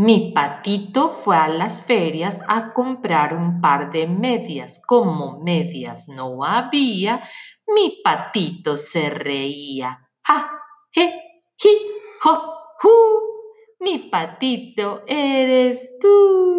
Mi patito fue a las ferias a comprar un par de medias. Como medias no había, mi patito se reía. ¡Ja, je, hi, jo, ju! Mi patito eres tú.